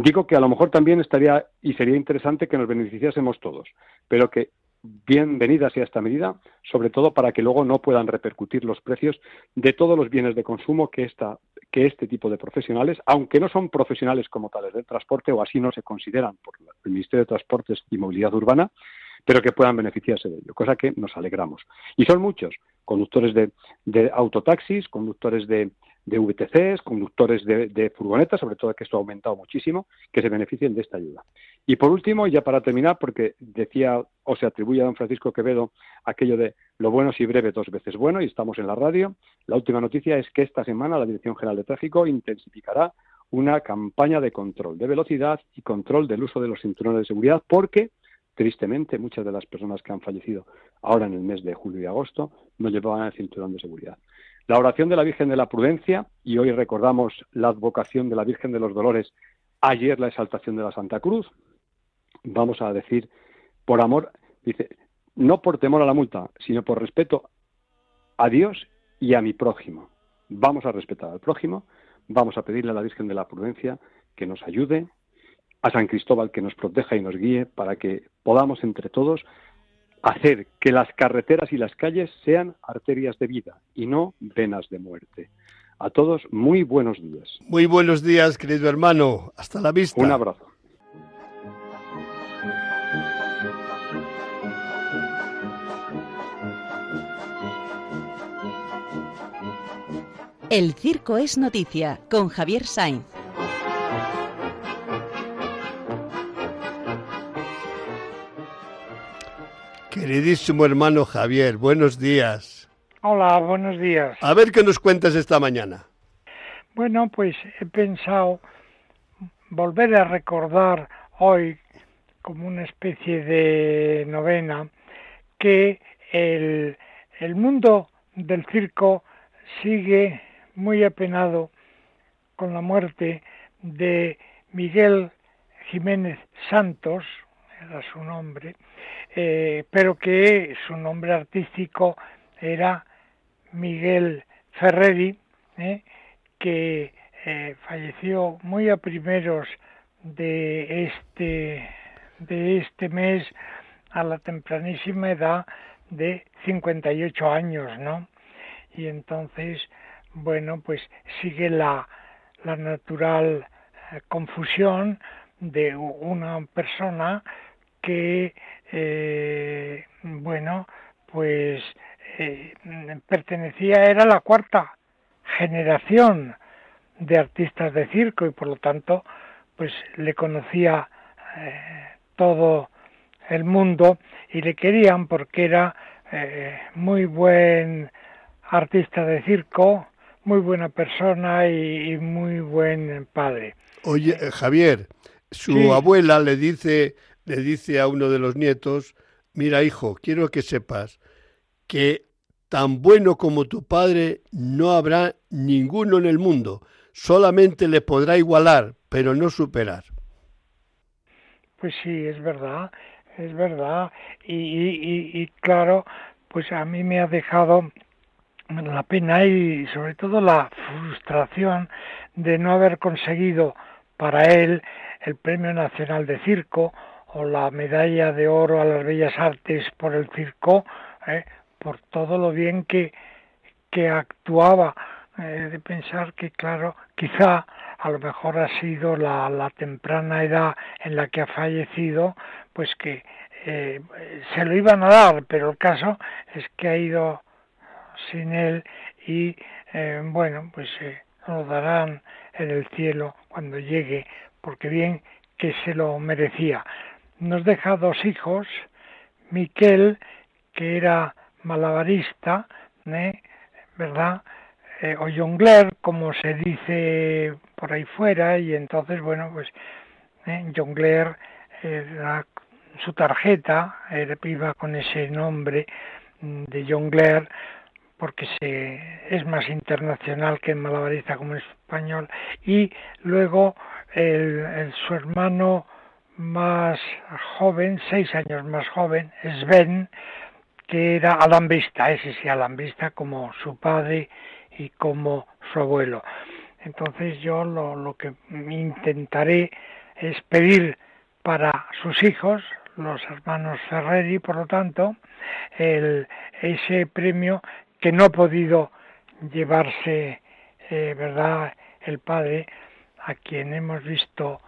Digo que a lo mejor también estaría y sería interesante que nos beneficiásemos todos, pero que bienvenida sea esta medida, sobre todo para que luego no puedan repercutir los precios de todos los bienes de consumo que, esta, que este tipo de profesionales, aunque no son profesionales como tales del transporte o así no se consideran por el Ministerio de Transportes y Movilidad Urbana, pero que puedan beneficiarse de ello, cosa que nos alegramos. Y son muchos, conductores de, de autotaxis, conductores de, de VTCs, conductores de, furgonetas, sobre todo que esto ha aumentado muchísimo, que se beneficien de esta ayuda. Y por último, ya para terminar, porque decía o se atribuye a don Francisco Quevedo aquello de lo bueno si breve dos veces bueno, y estamos en la radio, la última noticia es que esta semana la Dirección General de Tráfico intensificará una campaña de control de velocidad y control del uso de los cinturones de seguridad, porque tristemente muchas de las personas que han fallecido ahora en el mes de julio y agosto no llevaban el cinturón de seguridad. La oración de la Virgen de la Prudencia, y hoy recordamos la advocación de la Virgen de los Dolores, ayer la exaltación de la Santa Cruz, vamos a decir, por amor, dice, no por temor a la multa, sino por respeto a Dios y a mi prójimo. Vamos a respetar al prójimo, vamos a pedirle a la Virgen de la Prudencia que nos ayude, a San Cristóbal que nos proteja y nos guíe para que podamos entre todos hacer que las carreteras y las calles sean arterias de vida y no venas de muerte. A todos, muy buenos días. Muy buenos días, querido hermano. Hasta la vista. Un abrazo. El circo es noticia con Javier Sainz. Queridísimo hermano Javier, buenos días. Hola, buenos días. A ver qué nos cuentas esta mañana. Bueno, pues he pensado volver a recordar hoy, como una especie de novena, que el, el mundo del circo sigue muy apenado con la muerte de Miguel Jiménez Santos, era su nombre, eh, pero que su nombre artístico era Miguel Ferreri, eh, que eh, falleció muy a primeros de este, de este mes a la tempranísima edad de 58 años, ¿no? Y entonces, bueno, pues sigue la, la natural confusión de una persona que, eh, bueno, pues eh, pertenecía, era la cuarta generación de artistas de circo y por lo tanto, pues le conocía eh, todo el mundo y le querían porque era muy buen artista de circo, muy buena persona y, muy buen padre. Oye, Javier, su abuela le dice le dice a uno de los nietos, mira hijo, quiero que sepas que tan bueno como tu padre no habrá ninguno en el mundo, solamente le podrá igualar, pero no superar. Pues sí, es verdad, es verdad. Y, y, claro, pues a mí me ha dejado la pena y sobre todo la frustración de no haber conseguido para él el Premio Nacional de Circo o la medalla de oro a las bellas artes por el circo, ¿eh? por todo lo bien que, que actuaba, eh, de pensar que, claro, quizá a lo mejor ha sido la, la temprana edad en la que ha fallecido, pues que eh, se lo iban a dar, pero el caso es que ha ido sin él y, bueno, pues lo darán en el cielo cuando llegue, porque bien que se lo merecía nos deja dos hijos, Miquel, que era malabarista, ¿eh? ¿verdad? Eh, o jongler, como se dice por ahí fuera, y entonces, bueno, pues ¿eh? jongler era su tarjeta, era, iba con ese nombre de jongler, porque se, es más internacional que malabarista como español, y luego el, su hermano más joven, seis años más joven, Sven, que era alambista, ese sí, alambista como su padre y como su abuelo. Entonces yo lo, lo que intentaré es pedir para sus hijos, los hermanos Ferreri, por lo tanto, el, ese premio que no ha podido llevarse, eh, ¿verdad?, el padre, a quien hemos visto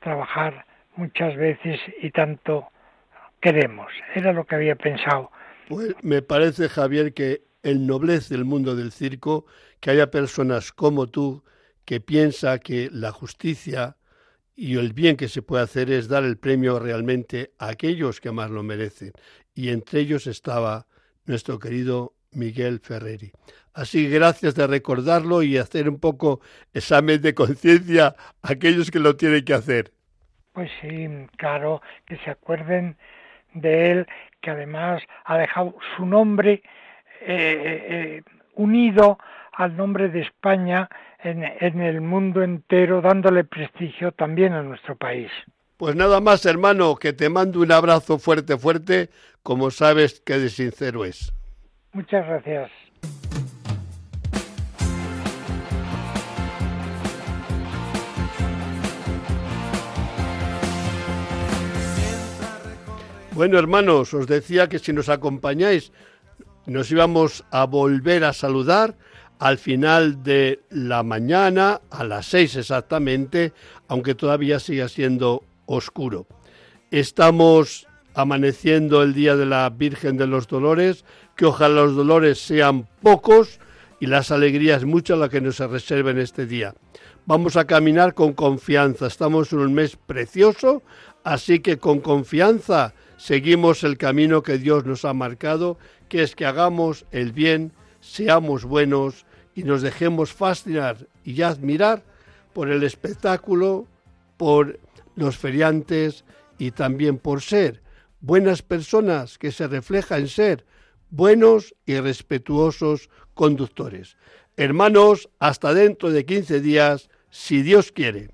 trabajar muchas veces y tanto queremos. Era lo que había pensado. Pues me parece, Javier, que el noblez del mundo del circo, que haya personas como tú que piensa que la justicia y el bien que se puede hacer es dar el premio realmente a aquellos que más lo merecen. Y entre ellos estaba nuestro querido Miguel Ferreri. Así, gracias de recordarlo y hacer un poco examen de conciencia a aquellos que lo tienen que hacer. Pues sí, claro, que se acuerden de él, que además ha dejado su nombre eh, eh, unido al nombre de España en, en el mundo entero, dándole prestigio también a nuestro país. Pues nada más, hermano, que te mando un abrazo fuerte, fuerte, como sabes que de sincero es. Muchas gracias. Bueno, hermanos, os decía que si nos acompañáis, nos íbamos a volver a saludar al final de la mañana, a las seis exactamente, aunque todavía siga siendo oscuro. Estamos amaneciendo el día de la Virgen de los Dolores, que ojalá los dolores sean pocos y las alegrías muchas las que nos reserven este día. Vamos a caminar con confianza, estamos en un mes precioso, así que con confianza seguimos el camino que Dios nos ha marcado, que es que hagamos el bien, seamos buenos y nos dejemos fascinar y admirar por el espectáculo, por los feriantes y también por ser buenas personas que se refleja en ser buenos y respetuosos conductores. Hermanos, hasta dentro de 15 días, si Dios quiere.